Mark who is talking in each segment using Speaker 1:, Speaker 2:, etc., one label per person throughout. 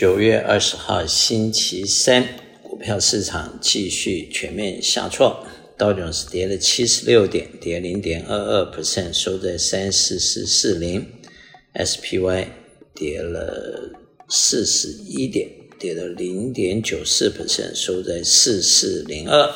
Speaker 1: 九月二十号星期三，股票市场继续全面下挫，道琼斯跌了七十六点，跌零点二二 percent，收在三四四四零；SPY 跌了四十一点，跌了零点九四 percent，收在四四零二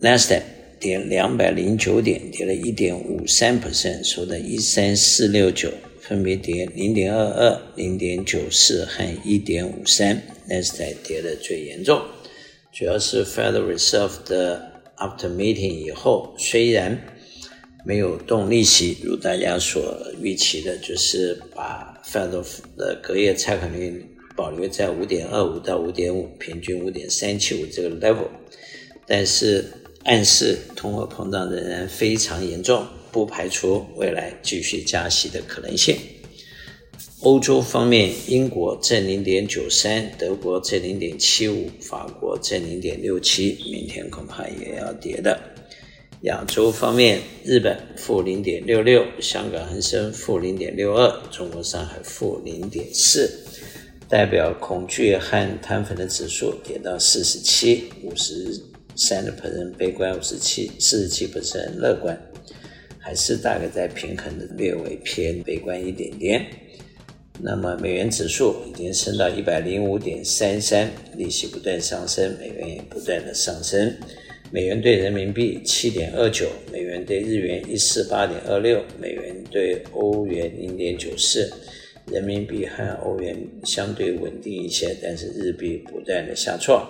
Speaker 1: ；Nasdaq 跌两百零九点，跌了一点五三 percent，收在一三四六九。分别跌零点二二、零点九四和一点五三，纳斯达跌得最严重。主要是 Federal Reserve 的 After Meeting 以后，虽然没有动利息，如大家所预期的，就是把 Federal 的隔夜拆款率保留在五点二五到五点五，平均五点三七五这个 level，但是暗示通货膨胀仍然非常严重。不排除未来继续加息的可能性。欧洲方面，英国正零点九三，德国正零点七五，法国正零点六七，明天恐怕也要跌的。亚洲方面，日本负零点六六，香港恒生负零点六二，中国上海负零点四，代表恐惧和贪粉的指数跌到四十七，五十三的 percent 悲观，五十七四十七乐观。还是大概在平衡的，略微偏悲观一点点。那么美元指数已经升到一百零五点三三，利息不断上升，美元也不断的上升。美元兑人民币七点二九，美元兑日元一四八点二六，美元兑欧元零点九四，人民币和欧元相对稳定一些，但是日币不断的下挫。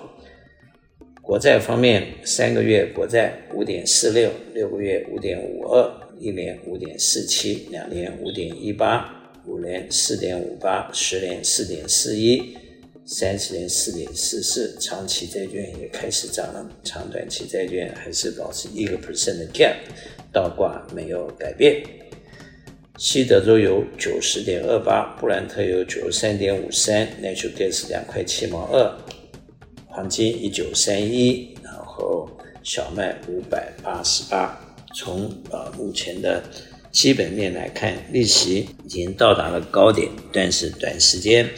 Speaker 1: 国债方面，三个月国债五点四六，六个月五点五二。一年五点四七，两年五点一八，五年四点五八，十年四点四一，三十年四点四四，长期债券也开始涨了，长短期债券还是保持一个 percent 的 gap，倒挂没有改变。西德州油九十点二八，布兰特油九十三点五三，Natural Gas 两块七毛二，黄金一九三一，然后小麦五百八十八。从呃目前的基本面来看，利息已经到达了高点，但是短时间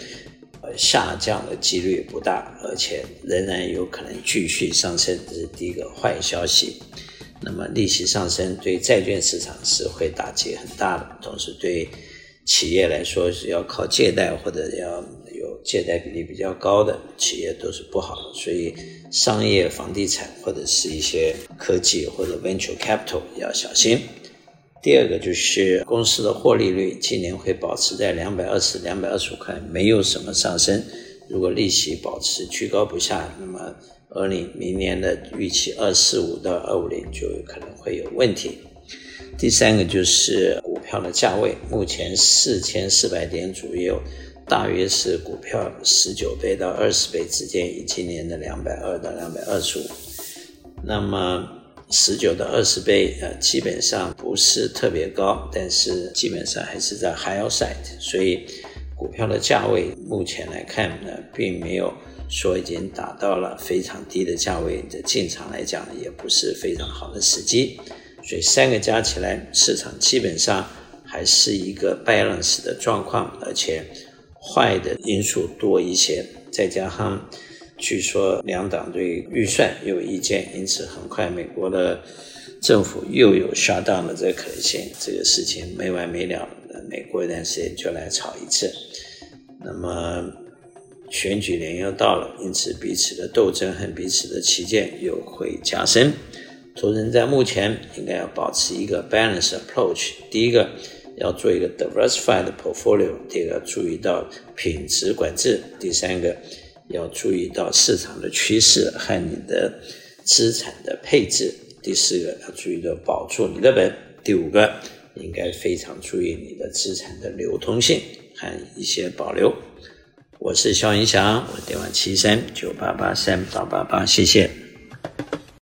Speaker 1: 呃下降的几率不大，而且仍然有可能继续上升，这是第一个坏消息。那么利息上升对债券市场是会打击很大的，同时对企业来说是要靠借贷或者要。借贷比例比较高的企业都是不好的，所以商业房地产或者是一些科技或者 venture capital 要小心。第二个就是公司的获利率今年会保持在两百二十、两百二十五块，没有什么上升。如果利息保持居高不下，那么二零明年的预期二四五到二五零就可能会有问题。第三个就是股票的价位，目前四千四百点左右。大约是股票十九倍到二十倍之间，以今年的两百二到两百二十五。那么十九到二十倍，呃，基本上不是特别高，但是基本上还是在 high side。所以股票的价位目前来看呢，并没有说已经达到了非常低的价位的进场来讲，也不是非常好的时机。所以三个加起来，市场基本上还是一个 balance 的状况，而且。坏的因素多一些，再加上据说两党对预算有意见，因此很快美国的政府又有 shut down 的这个可能性。这个事情没完没了，美国一段时间就来吵一次。那么选举年又到了，因此彼此的斗争和彼此的歧见又会加深。投资人在目前应该要保持一个 balance approach。第一个。要做一个 diversified portfolio，第二个注意到品质管制，第三个要注意到市场的趋势和你的资产的配置，第四个要注意到保住你的本，第五个应该非常注意你的资产的流通性和一些保留。我是肖云祥，我电话七三九八八三八八八，谢谢。